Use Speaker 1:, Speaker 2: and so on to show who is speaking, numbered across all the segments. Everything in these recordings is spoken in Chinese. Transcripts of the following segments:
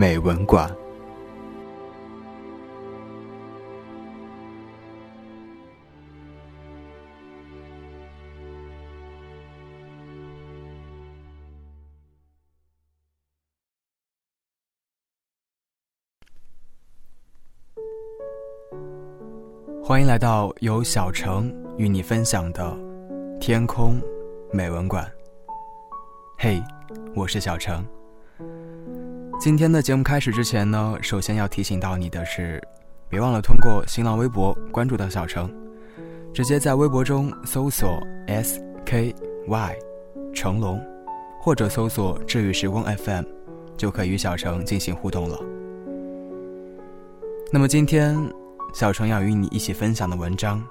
Speaker 1: 美文馆》。欢迎来到由小城与你分享的《天空美文馆》。嘿。我是小程。今天的节目开始之前呢，首先要提醒到你的是，别忘了通过新浪微博关注到小程，直接在微博中搜索 S K Y 成龙，或者搜索治愈时光 FM，就可以与小程进行互动了。那么今天，小程要与你一起分享的文章，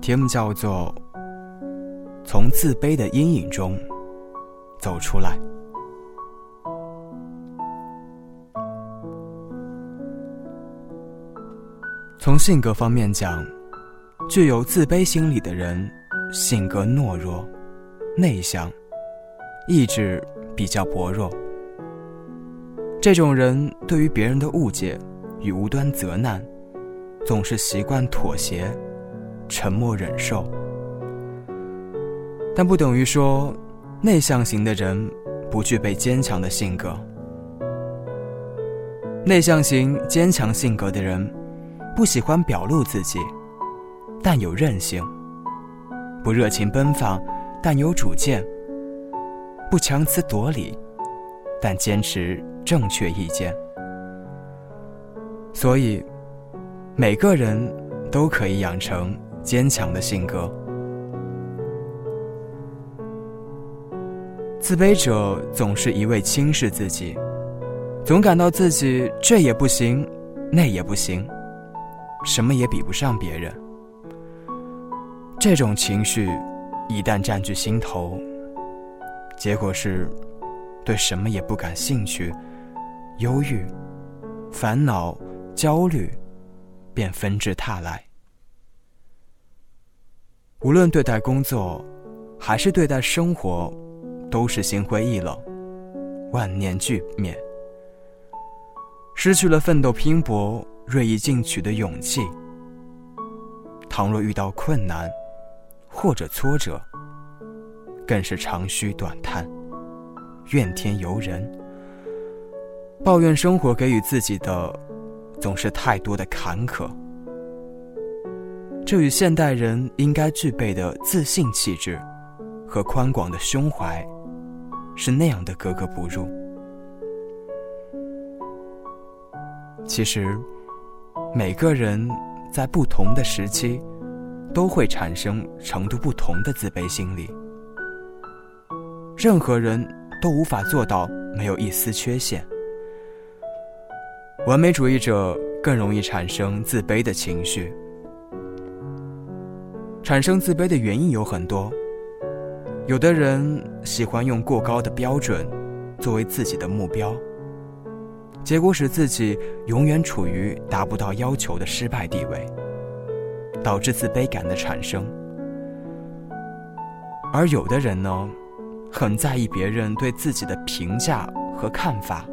Speaker 1: 题目叫做《从自卑的阴影中》。走出来。从性格方面讲，具有自卑心理的人，性格懦弱、内向，意志比较薄弱。这种人对于别人的误解与无端责难，总是习惯妥协、沉默忍受，但不等于说。内向型的人不具备坚强的性格。内向型坚强性格的人，不喜欢表露自己，但有韧性；不热情奔放，但有主见；不强词夺理，但坚持正确意见。所以，每个人都可以养成坚强的性格。自卑者总是一味轻视自己，总感到自己这也不行，那也不行，什么也比不上别人。这种情绪一旦占据心头，结果是对什么也不感兴趣，忧郁、烦恼、焦虑便纷至沓来。无论对待工作，还是对待生活。都是心灰意冷，万念俱灭，失去了奋斗拼搏、锐意进取的勇气。倘若遇到困难或者挫折，更是长吁短叹，怨天尤人，抱怨生活给予自己的总是太多的坎坷。这与现代人应该具备的自信气质和宽广的胸怀。是那样的格格不入。其实，每个人在不同的时期，都会产生程度不同的自卑心理。任何人都无法做到没有一丝缺陷。完美主义者更容易产生自卑的情绪。产生自卑的原因有很多。有的人喜欢用过高的标准作为自己的目标，结果使自己永远处于达不到要求的失败地位，导致自卑感的产生。而有的人呢，很在意别人对自己的评价和看法，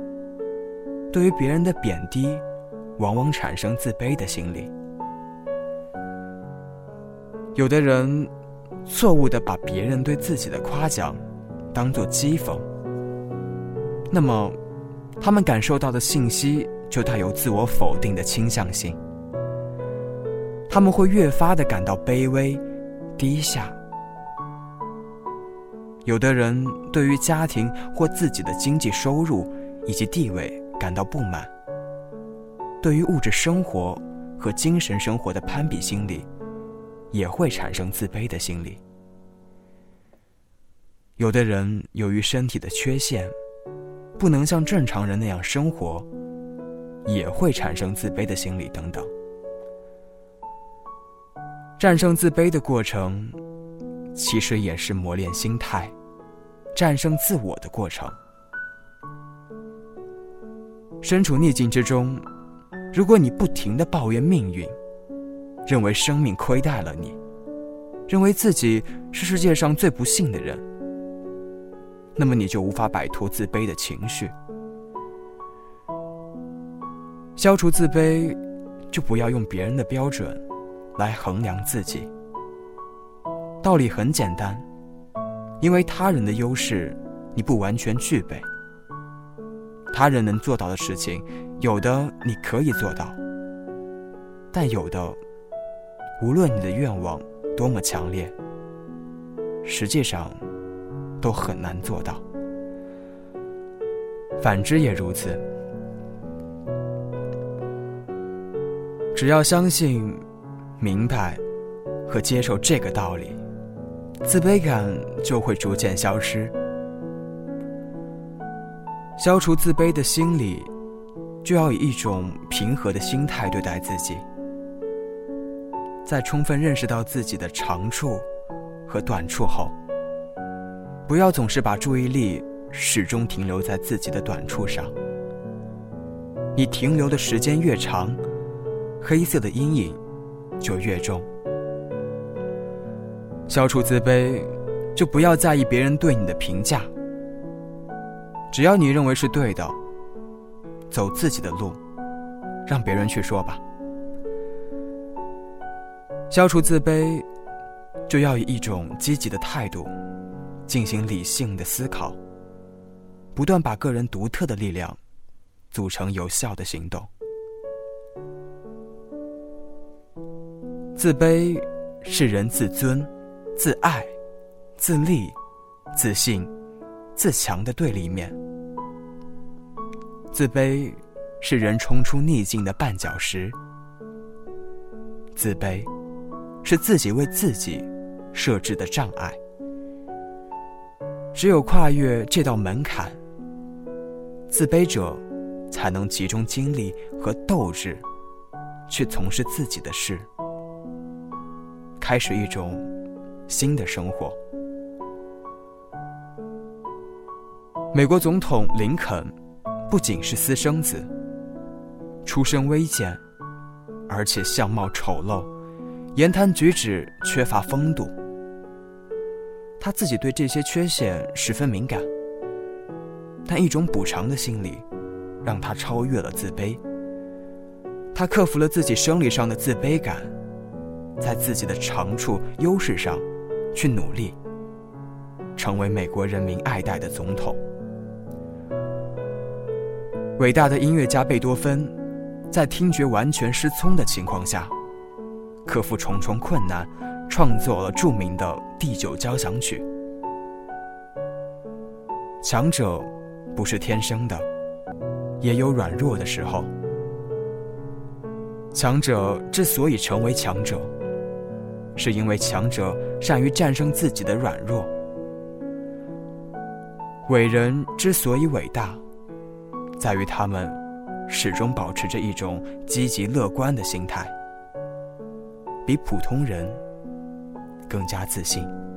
Speaker 1: 对于别人的贬低，往往产生自卑的心理。有的人。错误的把别人对自己的夸奖当做讥讽，那么他们感受到的信息就带有自我否定的倾向性，他们会越发的感到卑微、低下。有的人对于家庭或自己的经济收入以及地位感到不满，对于物质生活和精神生活的攀比心理。也会产生自卑的心理。有的人由于身体的缺陷，不能像正常人那样生活，也会产生自卑的心理等等。战胜自卑的过程，其实也是磨练心态、战胜自我的过程。身处逆境之中，如果你不停的抱怨命运，认为生命亏待了你，认为自己是世界上最不幸的人，那么你就无法摆脱自卑的情绪。消除自卑，就不要用别人的标准来衡量自己。道理很简单，因为他人的优势你不完全具备。他人能做到的事情，有的你可以做到，但有的，无论你的愿望多么强烈，实际上都很难做到。反之也如此。只要相信、明白和接受这个道理，自卑感就会逐渐消失。消除自卑的心理，就要以一种平和的心态对待自己。在充分认识到自己的长处和短处后，不要总是把注意力始终停留在自己的短处上。你停留的时间越长，黑色的阴影就越重。消除自卑，就不要在意别人对你的评价。只要你认为是对的，走自己的路，让别人去说吧。消除自卑，就要以一种积极的态度，进行理性的思考，不断把个人独特的力量组成有效的行动。自卑是人自尊、自爱、自立、自信。自强的对立面，自卑是人冲出逆境的绊脚石。自卑是自己为自己设置的障碍。只有跨越这道门槛，自卑者才能集中精力和斗志，去从事自己的事，开始一种新的生活。美国总统林肯不仅是私生子，出身微贱，而且相貌丑陋，言谈举止缺乏风度。他自己对这些缺陷十分敏感，但一种补偿的心理让他超越了自卑。他克服了自己生理上的自卑感，在自己的长处、优势上去努力，成为美国人民爱戴的总统。伟大的音乐家贝多芬，在听觉完全失聪的情况下，克服重重困难，创作了著名的第九交响曲。强者不是天生的，也有软弱的时候。强者之所以成为强者，是因为强者善于战胜自己的软弱。伟人之所以伟大。在于他们始终保持着一种积极乐观的心态，比普通人更加自信。